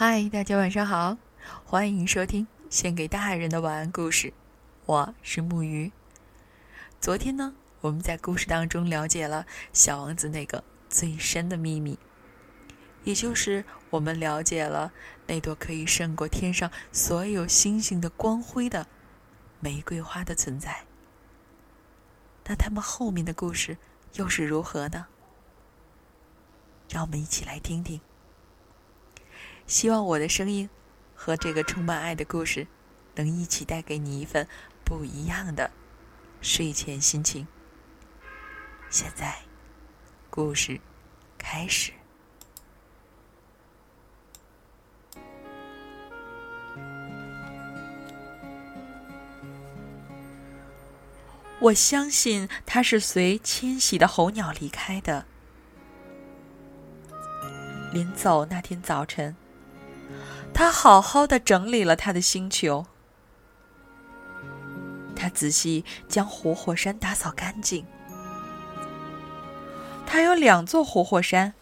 嗨，大家晚上好，欢迎收听献给大人的晚安故事。我是木鱼。昨天呢，我们在故事当中了解了小王子那个最深的秘密，也就是我们了解了那朵可以胜过天上所有星星的光辉的玫瑰花的存在。那他们后面的故事又是如何呢？让我们一起来听听。希望我的声音和这个充满爱的故事，能一起带给你一份不一样的睡前心情。现在，故事开始。我相信他是随迁徙的候鸟离开的。临走那天早晨。他好好的整理了他的星球，他仔细将活火山打扫干净。他有两座活火山，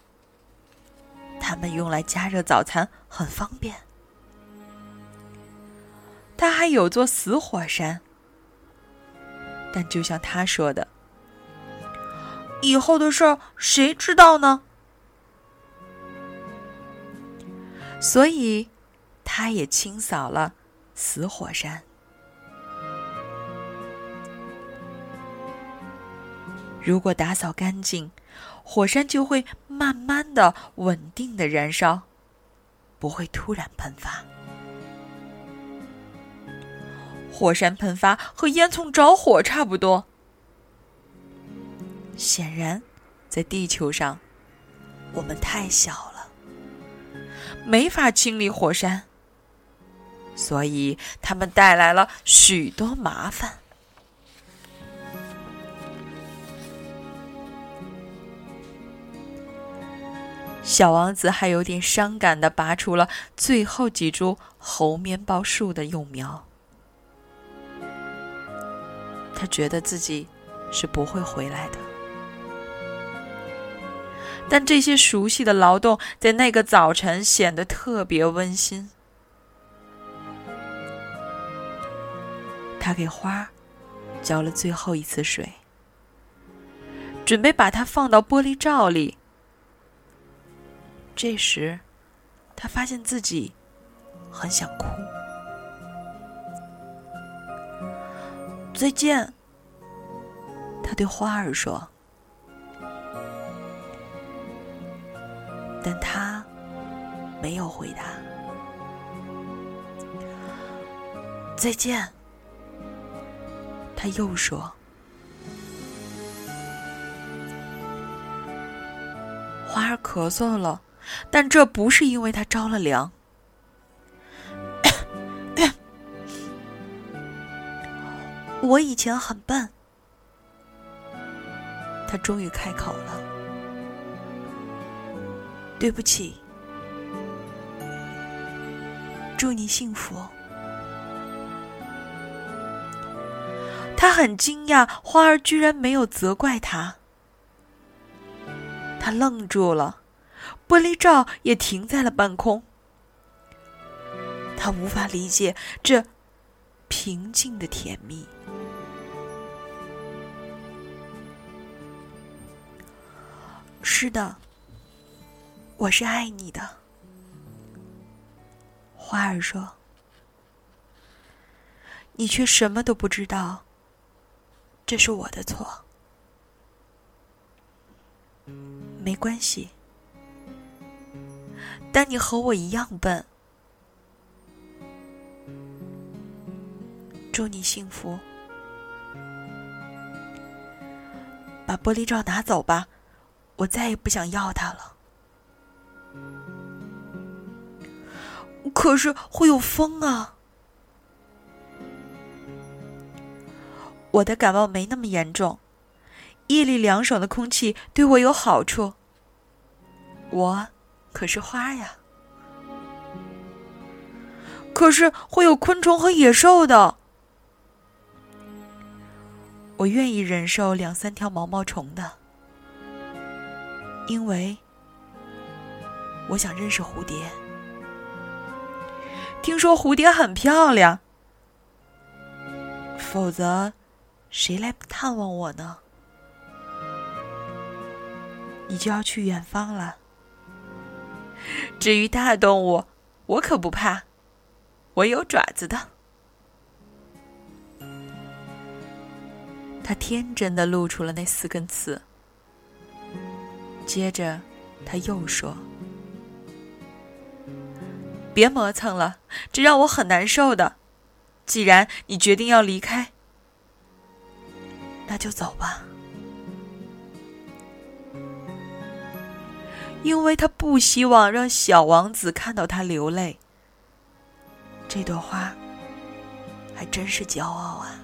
他们用来加热早餐很方便。他还有座死火山，但就像他说的，以后的事儿谁知道呢？所以。他也清扫了死火山。如果打扫干净，火山就会慢慢的、稳定的燃烧，不会突然喷发。火山喷发和烟囱着火差不多。显然，在地球上，我们太小了，没法清理火山。所以，他们带来了许多麻烦。小王子还有点伤感的拔出了最后几株猴面包树的幼苗。他觉得自己是不会回来的，但这些熟悉的劳动在那个早晨显得特别温馨。他给花浇了最后一次水，准备把它放到玻璃罩里。这时，他发现自己很想哭。再见，他对花儿说，但他没有回答。再见。他又说：“花儿咳嗽了，但这不是因为他着了凉。我以前很笨。”他终于开口了：“对不起，祝你幸福。”他很惊讶，花儿居然没有责怪他。他愣住了，玻璃罩也停在了半空。他无法理解这平静的甜蜜。是的，我是爱你的，花儿说。你却什么都不知道。这是我的错，没关系。但你和我一样笨。祝你幸福。把玻璃罩拿走吧，我再也不想要它了。可是会有风啊。我的感冒没那么严重，夜里凉爽的空气对我有好处。我可是花呀，可是会有昆虫和野兽的。我愿意忍受两三条毛毛虫的，因为我想认识蝴蝶。听说蝴蝶很漂亮，否则谁来探望我呢？你就要去远方了。至于大动物，我可不怕，我有爪子的。他天真的露出了那四根刺，接着他又说：“别磨蹭了，这让我很难受的。既然你决定要离开，那就走吧。”因为他不希望让小王子看到他流泪。这朵花还真是骄傲啊！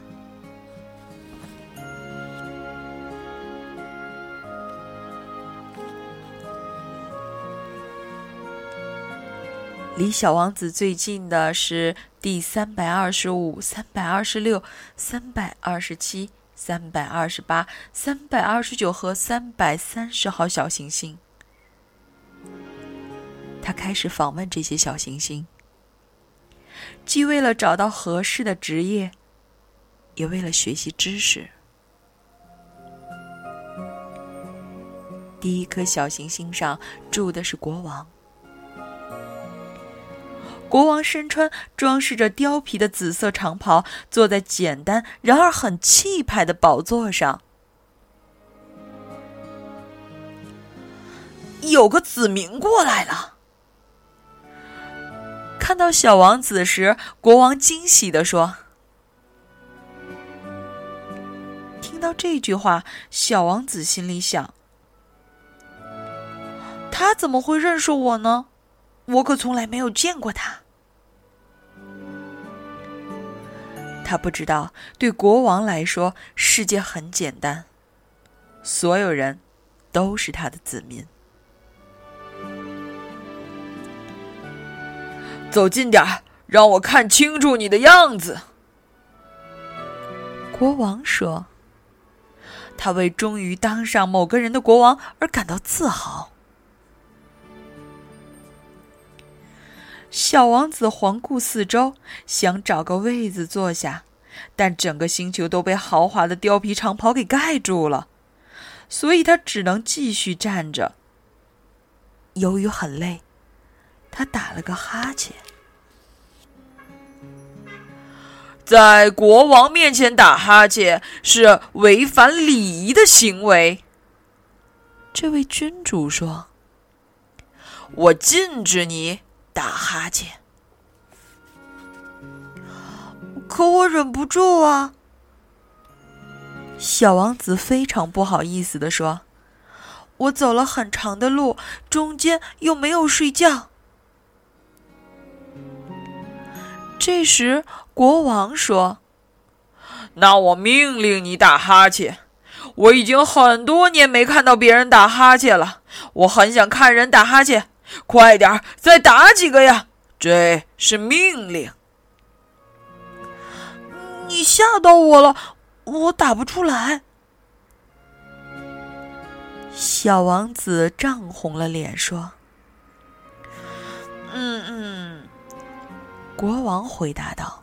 离小王子最近的是第三百二十五、三百二十六、三百二十七、三百二十八、三百二十九和三百三十号小行星。他开始访问这些小行星，既为了找到合适的职业，也为了学习知识。第一颗小行星上住的是国王。国王身穿装饰着貂皮的紫色长袍，坐在简单然而很气派的宝座上。有个子民过来了。看到小王子时，国王惊喜地说：“听到这句话，小王子心里想：他怎么会认识我呢？我可从来没有见过他。”他不知道，对国王来说，世界很简单，所有人都是他的子民。走近点儿，让我看清楚你的样子。”国王说，“他为终于当上某个人的国王而感到自豪。”小王子环顾四周，想找个位子坐下，但整个星球都被豪华的貂皮长袍给盖住了，所以他只能继续站着。由于很累，他打了个哈欠。在国王面前打哈欠是违反礼仪的行为。这位君主说：“我禁止你。”打哈欠，可我忍不住啊！小王子非常不好意思的说：“我走了很长的路，中间又没有睡觉。”这时，国王说：“那我命令你打哈欠。我已经很多年没看到别人打哈欠了，我很想看人打哈欠。”快点儿，再打几个呀！这是命令。你吓到我了，我打不出来。小王子涨红了脸说：“嗯嗯。”国王回答道：“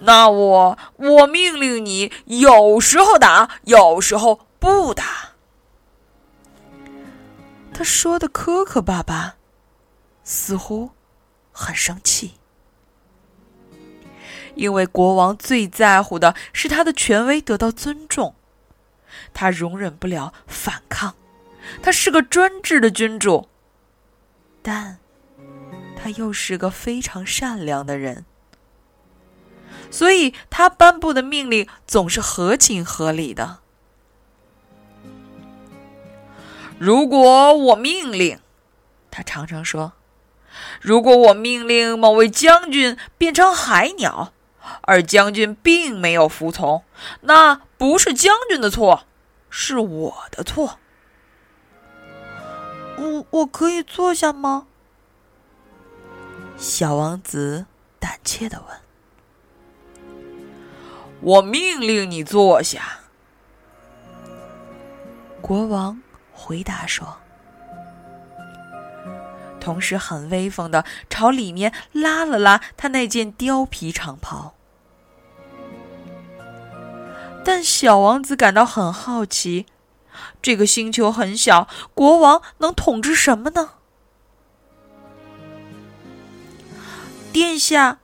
那我我命令你，有时候打，有时候不打。”他说的磕磕巴巴，似乎很生气，因为国王最在乎的是他的权威得到尊重，他容忍不了反抗，他是个专制的君主，但他又是个非常善良的人，所以他颁布的命令总是合情合理的。如果我命令，他常常说：“如果我命令某位将军变成海鸟，而将军并没有服从，那不是将军的错，是我的错。”我我可以坐下吗？小王子胆怯的问。“我命令你坐下。”国王。回答说：“同时很威风的朝里面拉了拉他那件貂皮长袍。但小王子感到很好奇，这个星球很小，国王能统治什么呢？殿下，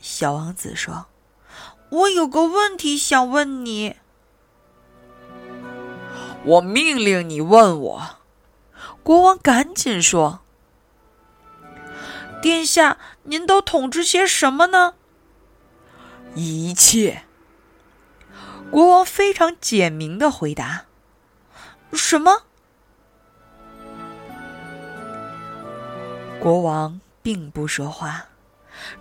小王子说：“我有个问题想问你。”我命令你问我。国王赶紧说：“殿下，您都统治些什么呢？”一切。国王非常简明的回答：“什么？”国王并不说话，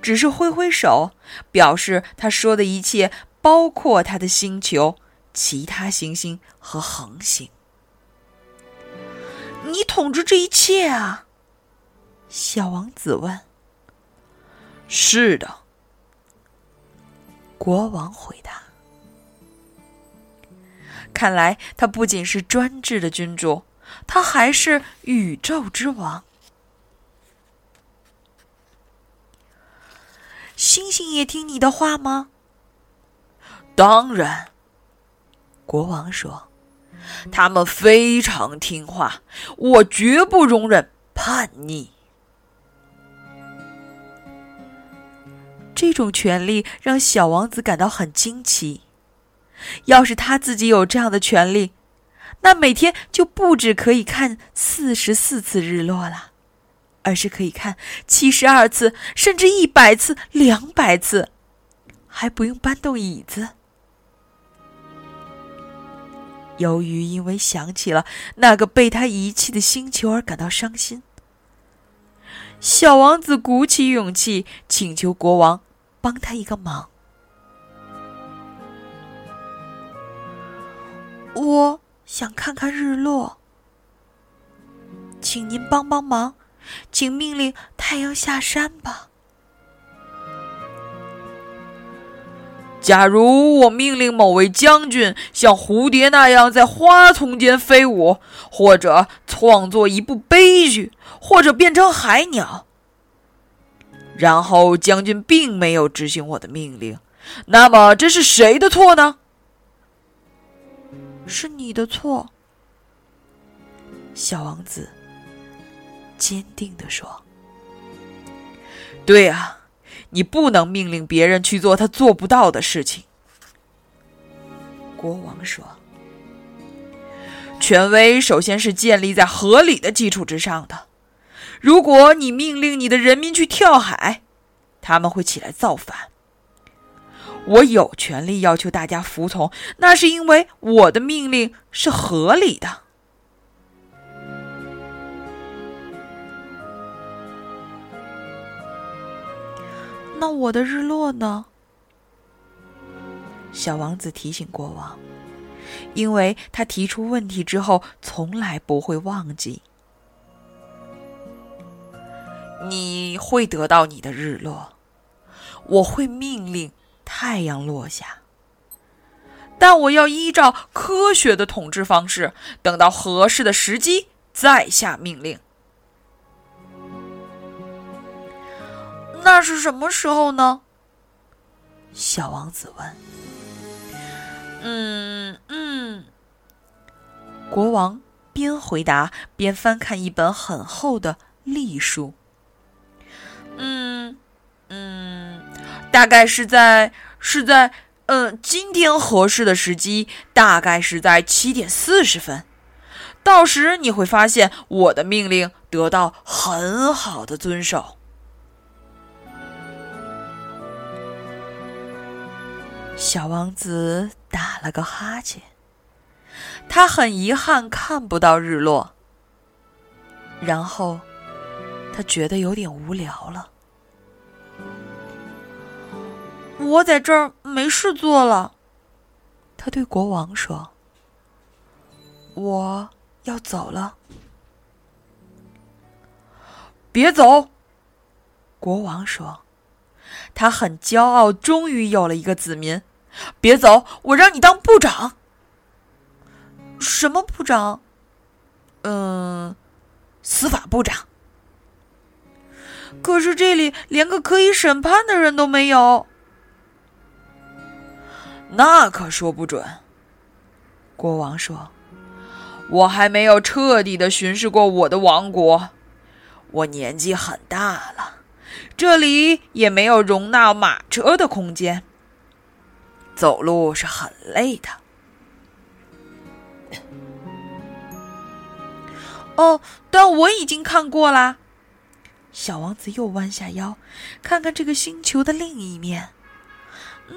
只是挥挥手，表示他说的一切包括他的星球、其他行星和恒星。你统治这一切啊？小王子问。“是的。”国王回答。看来他不仅是专制的君主，他还是宇宙之王。星星也听你的话吗？当然，国王说，他们非常听话，我绝不容忍叛逆。这种权利让小王子感到很惊奇。要是他自己有这样的权利，那每天就不止可以看四十四次日落了，而是可以看七十二次，甚至一百次、两百次，还不用搬动椅子。由于因为想起了那个被他遗弃的星球而感到伤心，小王子鼓起勇气请求国王帮他一个忙。我想看看日落，请您帮帮忙，请命令太阳下山吧。假如我命令某位将军像蝴蝶那样在花丛间飞舞，或者创作一部悲剧，或者变成海鸟，然后将军并没有执行我的命令，那么这是谁的错呢？是你的错，小王子坚定地说：“对啊，你不能命令别人去做他做不到的事情。”国王说：“权威首先是建立在合理的基础之上的。如果你命令你的人民去跳海，他们会起来造反。”我有权利要求大家服从，那是因为我的命令是合理的。那我的日落呢？小王子提醒国王，因为他提出问题之后从来不会忘记。你会得到你的日落，我会命令。太阳落下，但我要依照科学的统治方式，等到合适的时机再下命令。那是什么时候呢？小王子问。嗯嗯，国王边回答边翻看一本很厚的历书。嗯嗯。大概是在是在嗯，今天合适的时机大概是在七点四十分，到时你会发现我的命令得到很好的遵守。小王子打了个哈欠，他很遗憾看不到日落，然后他觉得有点无聊了。我在这儿没事做了，他对国王说：“我要走了。”别走，国王说：“他很骄傲，终于有了一个子民。”别走，我让你当部长。什么部长？嗯，司法部长。可是这里连个可以审判的人都没有。那可说不准。国王说：“我还没有彻底的巡视过我的王国，我年纪很大了，这里也没有容纳马车的空间，走路是很累的。”哦，但我已经看过啦。小王子又弯下腰，看看这个星球的另一面，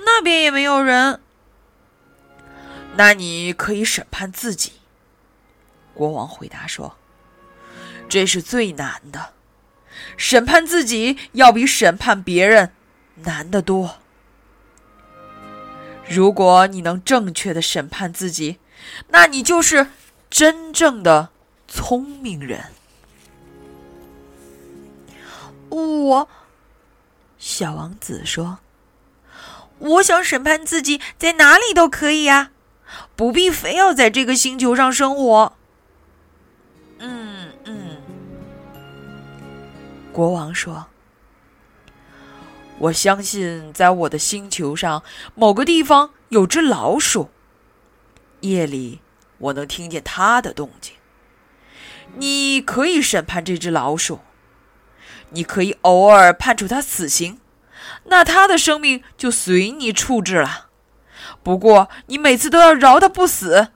那边也没有人。那你可以审判自己。国王回答说：“这是最难的，审判自己要比审判别人难得多。如果你能正确的审判自己，那你就是真正的聪明人。”我，小王子说：“我想审判自己，在哪里都可以呀，不必非要在这个星球上生活。”嗯嗯，国王说：“我相信，在我的星球上某个地方有只老鼠，夜里我能听见它的动静。你可以审判这只老鼠。”你可以偶尔判处他死刑，那他的生命就随你处置了。不过你每次都要饶他不死。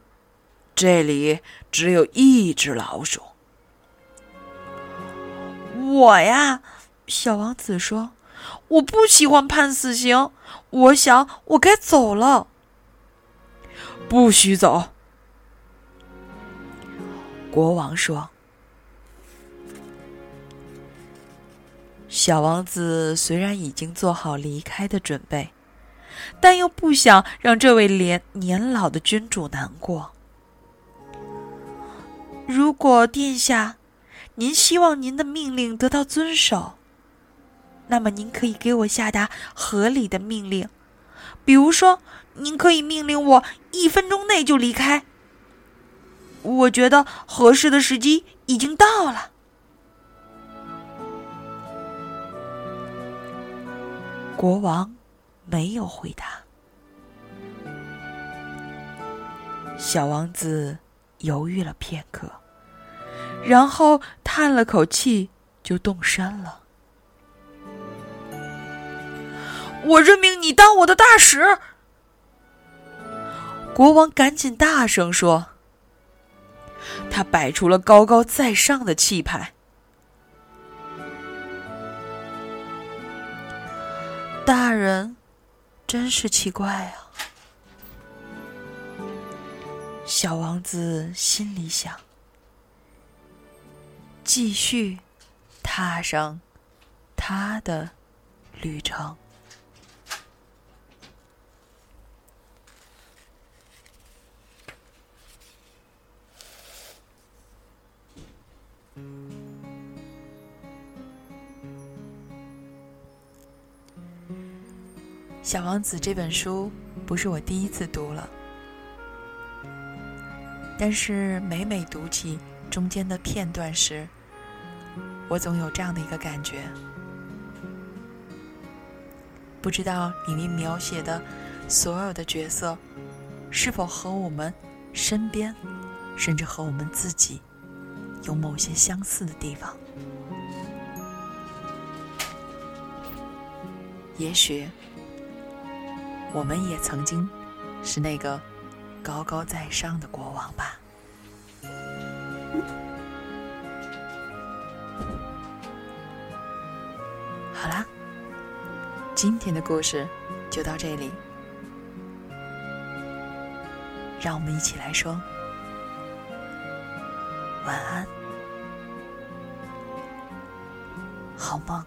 这里只有一只老鼠。我呀，小王子说：“我不喜欢判死刑，我想我该走了。”不许走，国王说。小王子虽然已经做好离开的准备，但又不想让这位年年老的君主难过。如果殿下，您希望您的命令得到遵守，那么您可以给我下达合理的命令，比如说，您可以命令我一分钟内就离开。我觉得合适的时机已经到了。国王没有回答。小王子犹豫了片刻，然后叹了口气，就动身了。我任命你当我的大使。国王赶紧大声说：“他摆出了高高在上的气派。”大人，真是奇怪啊！小王子心里想，继续踏上他的旅程。《小王子》这本书不是我第一次读了，但是每每读起中间的片段时，我总有这样的一个感觉：不知道里面描写的所有的角色，是否和我们身边，甚至和我们自己，有某些相似的地方？也许。我们也曾经是那个高高在上的国王吧。好啦，今天的故事就到这里，让我们一起来说晚安，好梦。